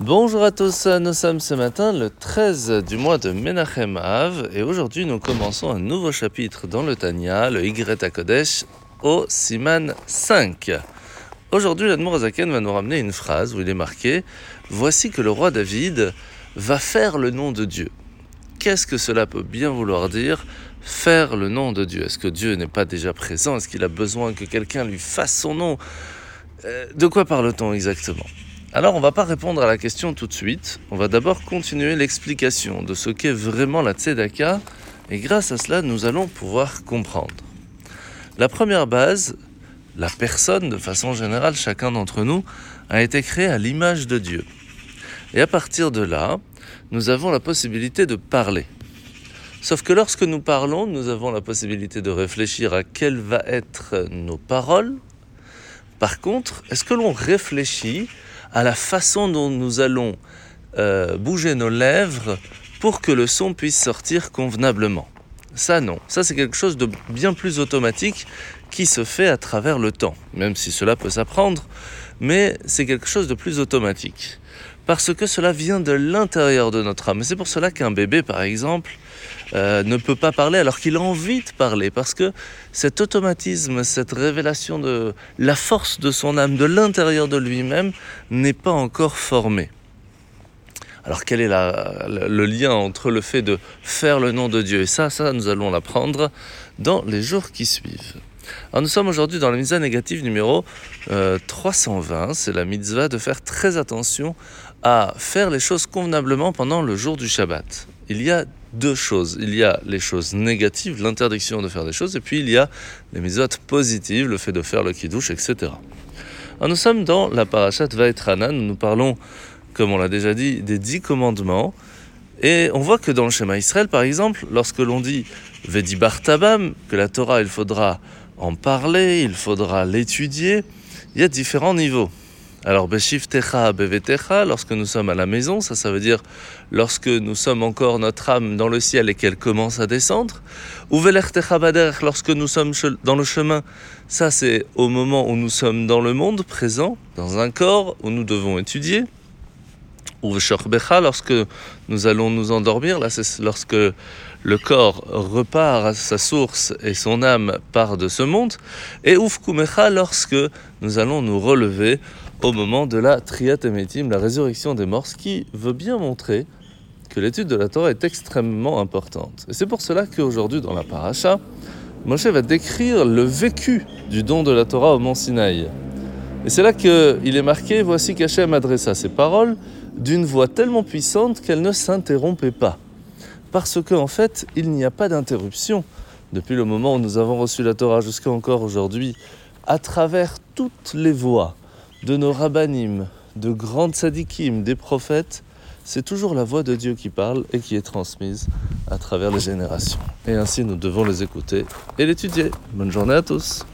Bonjour à tous, nous sommes ce matin le 13 du mois de Menachem Av et aujourd'hui nous commençons un nouveau chapitre dans le Tanya, le Y Kodesh, au Siman 5. Aujourd'hui l'Admor Azaken va nous ramener une phrase où il est marqué Voici que le roi David va faire le nom de Dieu. Qu'est-ce que cela peut bien vouloir dire Faire le nom de Dieu? Est-ce que Dieu n'est pas déjà présent? Est-ce qu'il a besoin que quelqu'un lui fasse son nom? Euh, De quoi parle-t-on exactement? Alors on va pas répondre à la question tout de suite, on va d'abord continuer l'explication de ce qu'est vraiment la tzedaka et grâce à cela nous allons pouvoir comprendre. La première base, la personne de façon générale, chacun d'entre nous, a été créé à l'image de Dieu. Et à partir de là, nous avons la possibilité de parler. Sauf que lorsque nous parlons, nous avons la possibilité de réfléchir à quelles vont être nos paroles. Par contre, est-ce que l'on réfléchit à la façon dont nous allons euh, bouger nos lèvres pour que le son puisse sortir convenablement. Ça non, ça c'est quelque chose de bien plus automatique qui se fait à travers le temps, même si cela peut s'apprendre, mais c'est quelque chose de plus automatique parce que cela vient de l'intérieur de notre âme. C'est pour cela qu'un bébé, par exemple, euh, ne peut pas parler alors qu'il a envie de parler, parce que cet automatisme, cette révélation de la force de son âme, de l'intérieur de lui-même, n'est pas encore formé. Alors quel est le lien entre le fait de faire le nom de Dieu et ça, ça nous allons l'apprendre dans les jours qui suivent. Alors nous sommes aujourd'hui dans la mitzvah négative numéro 320. Euh, C'est la mitzvah de faire très attention à faire les choses convenablement pendant le jour du Shabbat. Il y a deux choses. Il y a les choses négatives, l'interdiction de faire des choses, et puis il y a les mitzvot positives, le fait de faire le kiddush, etc. Nous sommes dans la parashat Vaetranan, nous parlons, comme on l'a déjà dit, des dix commandements. Et on voit que dans le schéma Israël, par exemple, lorsque l'on dit Vedi Bartabam, que la Torah, il faudra en parler, il faudra l'étudier, il y a différents niveaux. Alors, Beshif Techa, Bevetecha, lorsque nous sommes à la maison, ça, ça veut dire lorsque nous sommes encore notre âme dans le ciel et qu'elle commence à descendre. Ou Techa Bader, lorsque nous sommes dans le chemin, ça, c'est au moment où nous sommes dans le monde présent, dans un corps où nous devons étudier. Lorsque nous allons nous endormir, là, c'est lorsque le corps repart à sa source et son âme part de ce monde. Et Ufkumecha, lorsque nous allons nous relever au moment de la Triat Emetim, la résurrection des morts, ce qui veut bien montrer que l'étude de la Torah est extrêmement importante. Et c'est pour cela qu'aujourd'hui, dans la paracha, Moshe va décrire le vécu du don de la Torah au mont Sinaï. Et c'est là qu'il est marqué Voici qu'Hachem adressa ses paroles d'une voix tellement puissante qu'elle ne s'interrompait pas. Parce qu'en en fait, il n'y a pas d'interruption depuis le moment où nous avons reçu la Torah jusqu'à encore aujourd'hui, à travers toutes les voix de nos rabbinim, de grandes sadikim, des prophètes, c'est toujours la voix de Dieu qui parle et qui est transmise à travers les générations. Et ainsi nous devons les écouter et l'étudier. Bonne journée à tous.